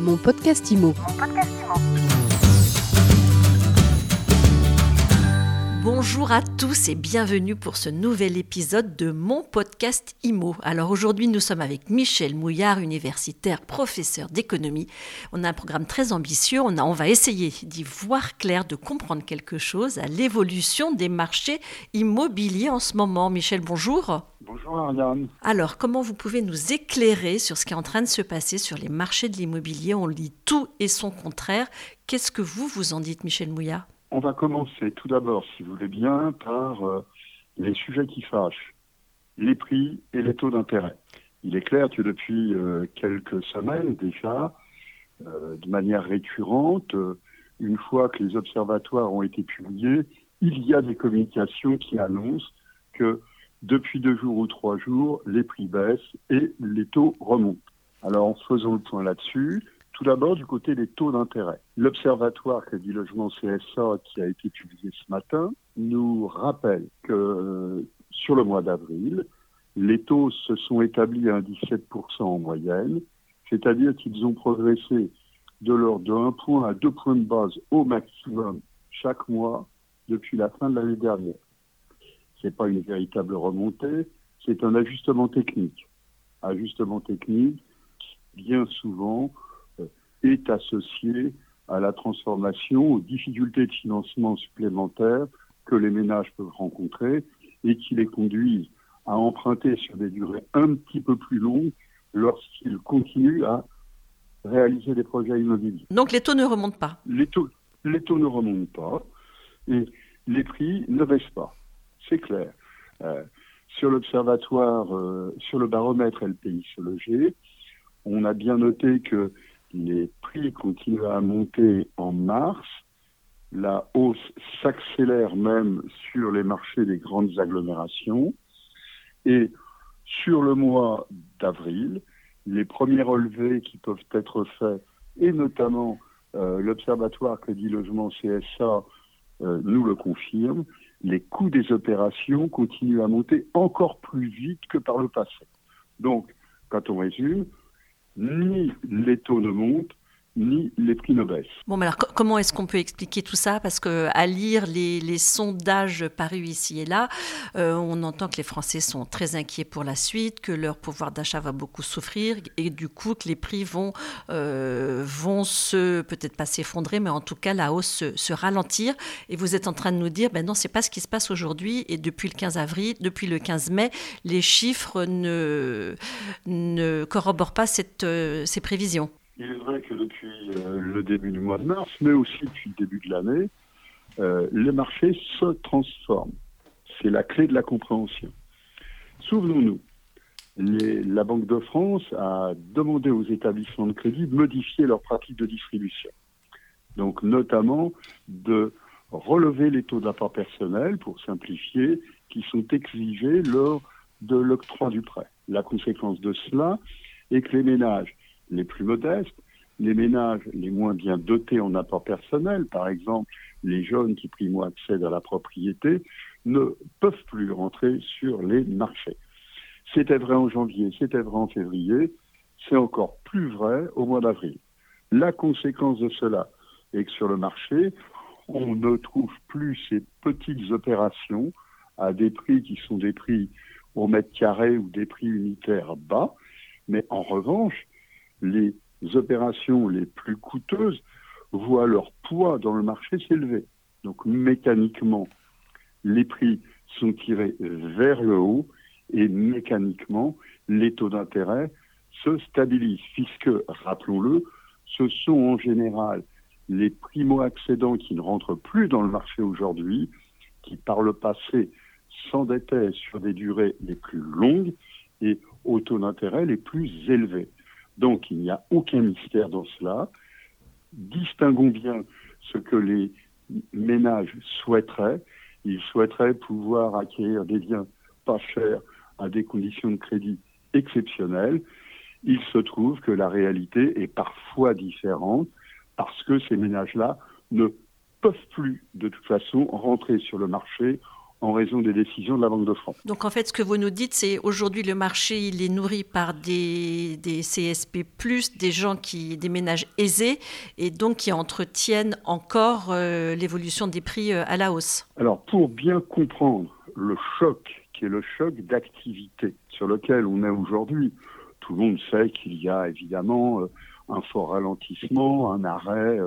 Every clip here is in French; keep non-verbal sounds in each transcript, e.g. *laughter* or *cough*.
Mon podcast IMO. Bonjour à tous et bienvenue pour ce nouvel épisode de mon podcast IMO. Alors aujourd'hui nous sommes avec Michel Mouillard, universitaire, professeur d'économie. On a un programme très ambitieux, on, a, on va essayer d'y voir clair, de comprendre quelque chose à l'évolution des marchés immobiliers en ce moment. Michel, bonjour. Bonjour Ariane. Alors, comment vous pouvez nous éclairer sur ce qui est en train de se passer sur les marchés de l'immobilier? On lit tout et son contraire. Qu'est-ce que vous, vous en dites, Michel Mouillard On va commencer tout d'abord, si vous voulez bien, par euh, les sujets qui fâchent, les prix et les taux d'intérêt. Il est clair que depuis euh, quelques semaines déjà, euh, de manière récurrente, une fois que les observatoires ont été publiés, il y a des communications qui annoncent que depuis deux jours ou trois jours, les prix baissent et les taux remontent. Alors, en faisant le point là-dessus, tout d'abord du côté des taux d'intérêt. L'Observatoire Crédit Logement CSA, qui a été publié ce matin, nous rappelle que euh, sur le mois d'avril, les taux se sont établis à 17% en moyenne, c'est-à-dire qu'ils ont progressé de l'ordre de 1 point à 2 points de base au maximum chaque mois depuis la fin de l'année dernière n'est pas une véritable remontée, c'est un ajustement technique. Ajustement technique qui, bien souvent, euh, est associé à la transformation, aux difficultés de financement supplémentaires que les ménages peuvent rencontrer et qui les conduisent à emprunter sur des durées un petit peu plus longues lorsqu'ils continuent à réaliser des projets immobiliers. Donc les taux ne remontent pas? Les taux, les taux ne remontent pas et les prix ne baissent pas c'est clair. Euh, sur l'observatoire, euh, sur le baromètre LPI loger, on a bien noté que les prix continuent à monter en mars. La hausse s'accélère même sur les marchés des grandes agglomérations. Et sur le mois d'avril, les premiers relevés qui peuvent être faits, et notamment euh, l'Observatoire Crédit Logement CSA nous le confirme, les coûts des opérations continuent à monter encore plus vite que par le passé. Donc, quand on résume, ni les taux ne montent, ni les prix baissent. Bon, mais alors comment est-ce qu'on peut expliquer tout ça? Parce que à lire les, sondages parus ici et là, euh, on entend que les Français sont très inquiets pour la suite, que leur pouvoir d'achat va beaucoup souffrir et du coup que les prix vont, euh, vont se, peut-être pas s'effondrer, mais en tout cas la hausse se, ralentir. Et vous êtes en train de nous dire, ben non, c'est pas ce qui se passe aujourd'hui. Et depuis le 15 avril, depuis le 15 mai, les chiffres ne, ne corroborent pas cette, euh, ces prévisions. Il est vrai que depuis euh, le début du mois de mars, mais aussi depuis le début de l'année, euh, les marchés se transforment. C'est la clé de la compréhension. Souvenons-nous, la Banque de France a demandé aux établissements de crédit de modifier leurs pratiques de distribution. Donc notamment de relever les taux d'apport personnel, pour simplifier, qui sont exigés lors de l'octroi du prêt. La conséquence de cela est que les ménages les plus modestes, les ménages les moins bien dotés en apport personnel, par exemple les jeunes qui primo accèdent à la propriété, ne peuvent plus rentrer sur les marchés. C'était vrai en janvier, c'était vrai en février, c'est encore plus vrai au mois d'avril. La conséquence de cela est que sur le marché, on ne trouve plus ces petites opérations à des prix qui sont des prix au mètre carré ou des prix unitaires bas, mais en revanche, les opérations les plus coûteuses voient leur poids dans le marché s'élever. Donc mécaniquement, les prix sont tirés vers le haut et mécaniquement, les taux d'intérêt se stabilisent, puisque, rappelons-le, ce sont en général les primo-accédants qui ne rentrent plus dans le marché aujourd'hui, qui par le passé s'endettaient sur des durées les plus longues et aux taux d'intérêt les plus élevés. Donc il n'y a aucun mystère dans cela. Distinguons bien ce que les ménages souhaiteraient. Ils souhaiteraient pouvoir acquérir des biens pas chers à des conditions de crédit exceptionnelles. Il se trouve que la réalité est parfois différente parce que ces ménages-là ne peuvent plus de toute façon rentrer sur le marché en raison des décisions de la Banque de France. Donc en fait, ce que vous nous dites, c'est aujourd'hui le marché, il est nourri par des, des CSP+, des gens qui, des ménages aisés, et donc qui entretiennent encore euh, l'évolution des prix euh, à la hausse. Alors pour bien comprendre le choc, qui est le choc d'activité sur lequel on est aujourd'hui, tout le monde sait qu'il y a évidemment euh, un fort ralentissement, un arrêt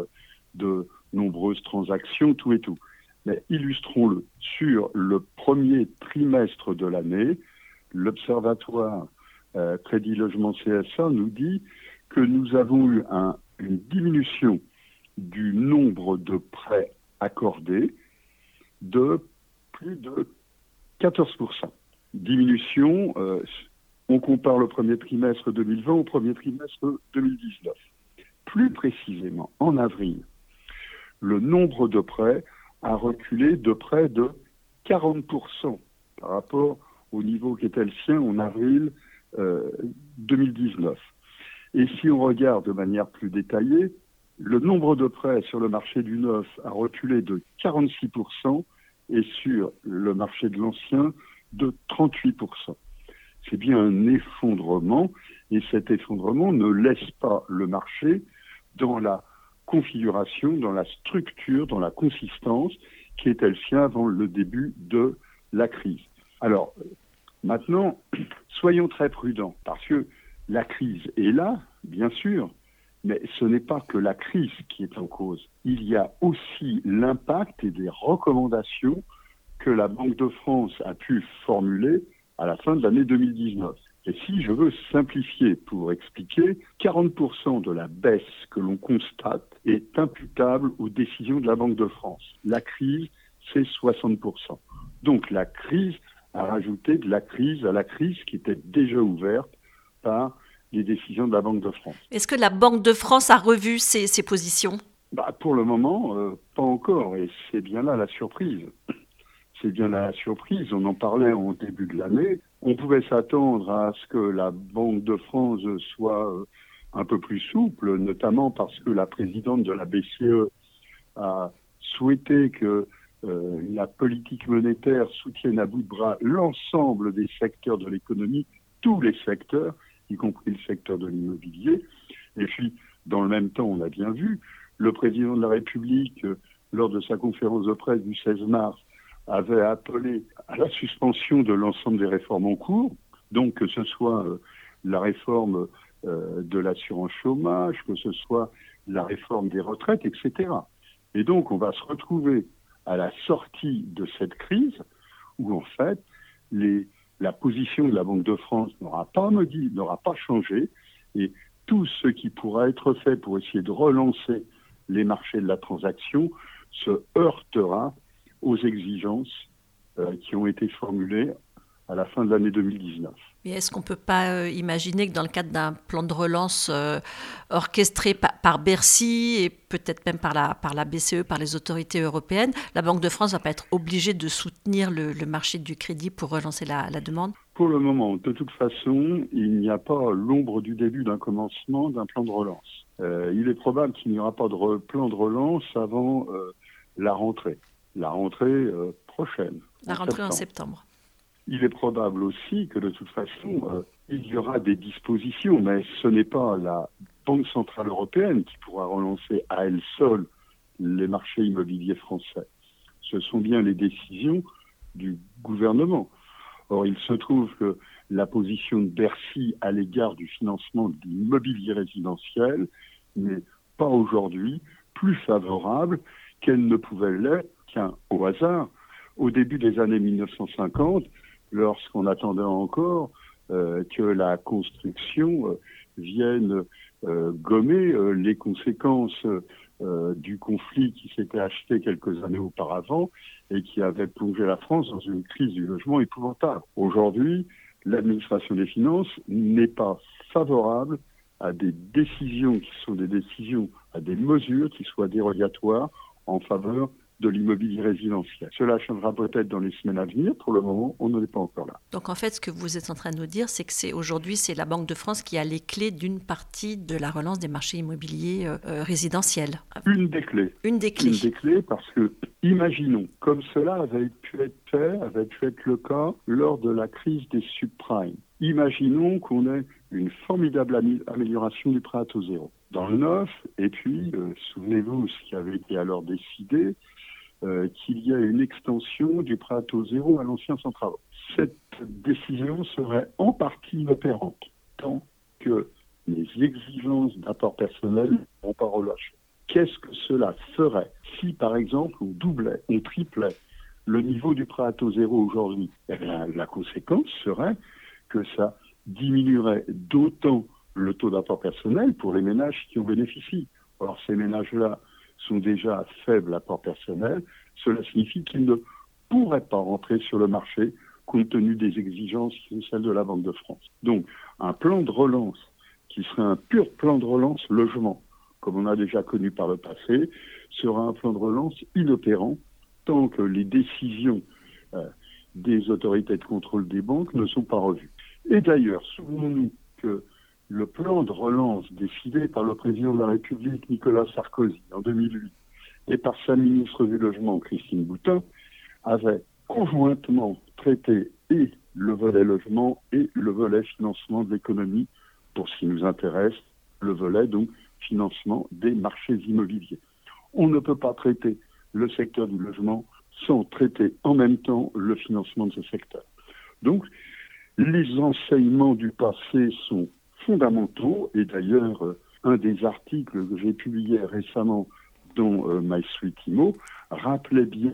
de nombreuses transactions, tout et tout. Mais illustrons-le. Sur le premier trimestre de l'année, l'Observatoire euh, Crédit Logement CSA nous dit que nous avons eu une diminution du nombre de prêts accordés de plus de 14%. Diminution, euh, on compare le premier trimestre 2020 au premier trimestre 2019. Plus précisément, en avril, le nombre de prêts a reculé de près de 40% par rapport au niveau qui était le sien en avril 2019. Euh, Et si on regarde de manière plus détaillée, le nombre de prêts sur le marché du neuf a reculé de 46% et sur le marché de l'ancien de 38%. C'est bien un effondrement et cet effondrement ne laisse pas le marché dans la configuration, dans la structure, dans la consistance qui était le sien avant le début de la crise. Alors, maintenant, *clears throat* soyons très prudents, parce que la crise est là, bien sûr, mais ce n'est pas que la crise qui est en cause. Il y a aussi l'impact et des recommandations que la Banque de France a pu formuler à la fin de l'année 2019. Et si je veux simplifier pour expliquer, 40% de la baisse que l'on constate est imputable aux décisions de la Banque de France. La crise, c'est 60%. Donc la crise a rajouté de la crise à la crise qui était déjà ouverte par les décisions de la Banque de France. Est-ce que la Banque de France a revu ses, positions? Bah, Pour le moment, euh, pas encore. Et c'est bien là la surprise. C'est bien là la surprise. On en parlait en début de l'année. On pouvait s'attendre à ce que la Banque de France soit euh, un peu plus souple, notamment parce que la présidente de la BCE a souhaité que euh, la politique monétaire soutienne à bout de bras l'ensemble des secteurs de l'économie, tous les secteurs, y compris le secteur de l'immobilier. Et puis, dans le même temps, on a bien vu, le président de la République, euh, lors de sa conférence de presse du 16 mars, avait appelé à la suspension de l'ensemble des réformes en cours, donc que ce soit euh, la réforme euh, de l'assurance chômage, que ce soit la réforme des retraites, etc. Et donc on va se retrouver à la sortie de cette crise où en fait la position de la Banque de France n'aura pas n'aura pas changé et tout ce qui pourra être fait pour essayer de relancer les marchés de la transaction se heurtera aux exigences euh, qui ont été formulées à la fin de l'année 2019. Mais est-ce qu'on ne peut pas euh, imaginer que dans le cadre d'un plan de relance euh, orchestré par, Bercy et peut-être même par la, par la BCE, par les autorités européennes, la Banque de France ne va pas être obligée de soutenir le, marché du crédit pour relancer la, demande? Pour le moment, de toute façon, il n'y a pas l'ombre du début d'un commencement d'un plan de relance. il est probable qu'il n'y aura pas de plan de relance avant la rentrée la rentrée euh, prochaine. La rentrée en septembre. Il est probable aussi que de toute façon, euh, il y aura des dispositions, mais ce n'est pas la Banque Centrale Européenne qui pourra relancer à elle seule les marchés immobiliers français. Ce sont bien les décisions du gouvernement. Or, il se trouve que la position de Bercy à l'égard du financement de l'immobilier résidentiel n'est pas aujourd'hui plus favorable qu'elle ne pouvait l'être au hasard, au début des années 1950, lorsqu'on attendait encore euh, que la construction euh, vienne euh, gommer les conséquences du conflit qui s'était acheté quelques années auparavant et qui avait plongé la France dans une crise du logement épouvantable. Aujourd'hui, l'administration des finances n'est pas favorable à des décisions qui sont des décisions, à des mesures qui soient dérogatoires en faveur de l'immobilier résidentiel. Cela changera peut-être dans les semaines à venir. Pour le moment, on n'en est pas encore là. Donc en fait, ce que vous êtes en train de nous dire, c'est que c'est aujourd'hui, c'est la Banque de France qui a les clés d'une partie de la relance des marchés immobiliers euh, euh, résidentiels. Une des clés. Une des clés. Une des clés parce que, imaginons, comme cela avait pu être fait, avait pu être le cas lors de la crise des subprimes. Imaginons qu'on ait une formidable amélioration du prêt à taux zéro dans le neuf, et puis, euh, souvenez-vous ce qui avait été alors décidé, euh, qu'il y a une extension du prêt à taux zéro à l'ancien central. Cette décision serait en partie inopérante, tant que les exigences d'apport personnel n'ont pas relâché. Qu'est-ce que cela ferait si, par exemple, on doublait, on triplait le niveau du prêt à taux zéro aujourd'hui? Eh La conséquence serait que ça diminuerait d'autant le taux d'apport personnel pour les ménages qui en bénéficient. Or, ces ménages-là sont déjà à faible apport personnel. Cela signifie qu'ils ne pourraient pas rentrer sur le marché compte tenu des exigences qui sont celles de la Banque de France. Donc, un plan de relance qui serait un pur plan de relance logement, comme on a déjà connu par le passé, sera un plan de relance inopérant tant que les décisions euh, des autorités de contrôle des banques ne sont pas revues. Et d'ailleurs, souvenons-nous que le plan de relance décidé par le président de la République Nicolas Sarkozy en 2008 et par sa ministre du Logement Christine Boutin avait conjointement traité et le volet logement et le volet financement de l'économie pour ce qui nous intéresse, le volet donc financement des marchés immobiliers. On ne peut pas traiter le secteur du logement sans traiter en même temps le financement de ce secteur. Donc, les enseignements du passé sont fondamentaux et d'ailleurs, euh, un des articles que j'ai publié récemment dans euh, My rappelait bien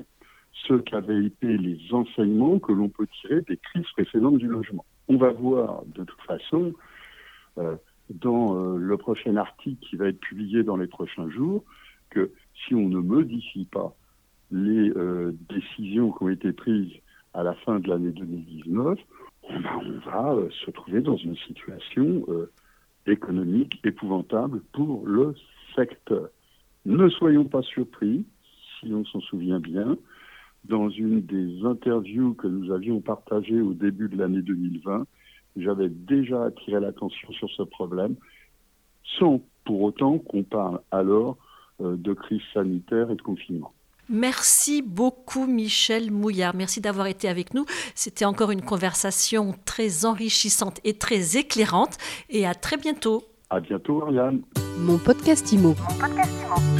ce qu'avaient été les enseignements que l'on peut tirer des crises précédentes du logement. On va voir de toute façon euh, dans le prochain article qui va être publié dans les prochains jours que si on ne modifie pas les décisions qui ont été prises à la fin de l'année 2019, on va euh, se trouver dans une situation euh, économique épouvantable pour le secteur. Ne soyons pas surpris, si on s'en souvient bien, dans une des interviews que nous avions partagées au début de l'année 2020, j'avais déjà attiré l'attention sur ce problème, sans pour autant qu'on parle alors euh, de crise sanitaire et de confinement. Merci beaucoup Michel Mouillard. Merci d'avoir été avec nous. C'était encore une conversation très enrichissante et très éclairante. Et à très bientôt. À bientôt Ariane. Mon podcast Mon podcast Imo.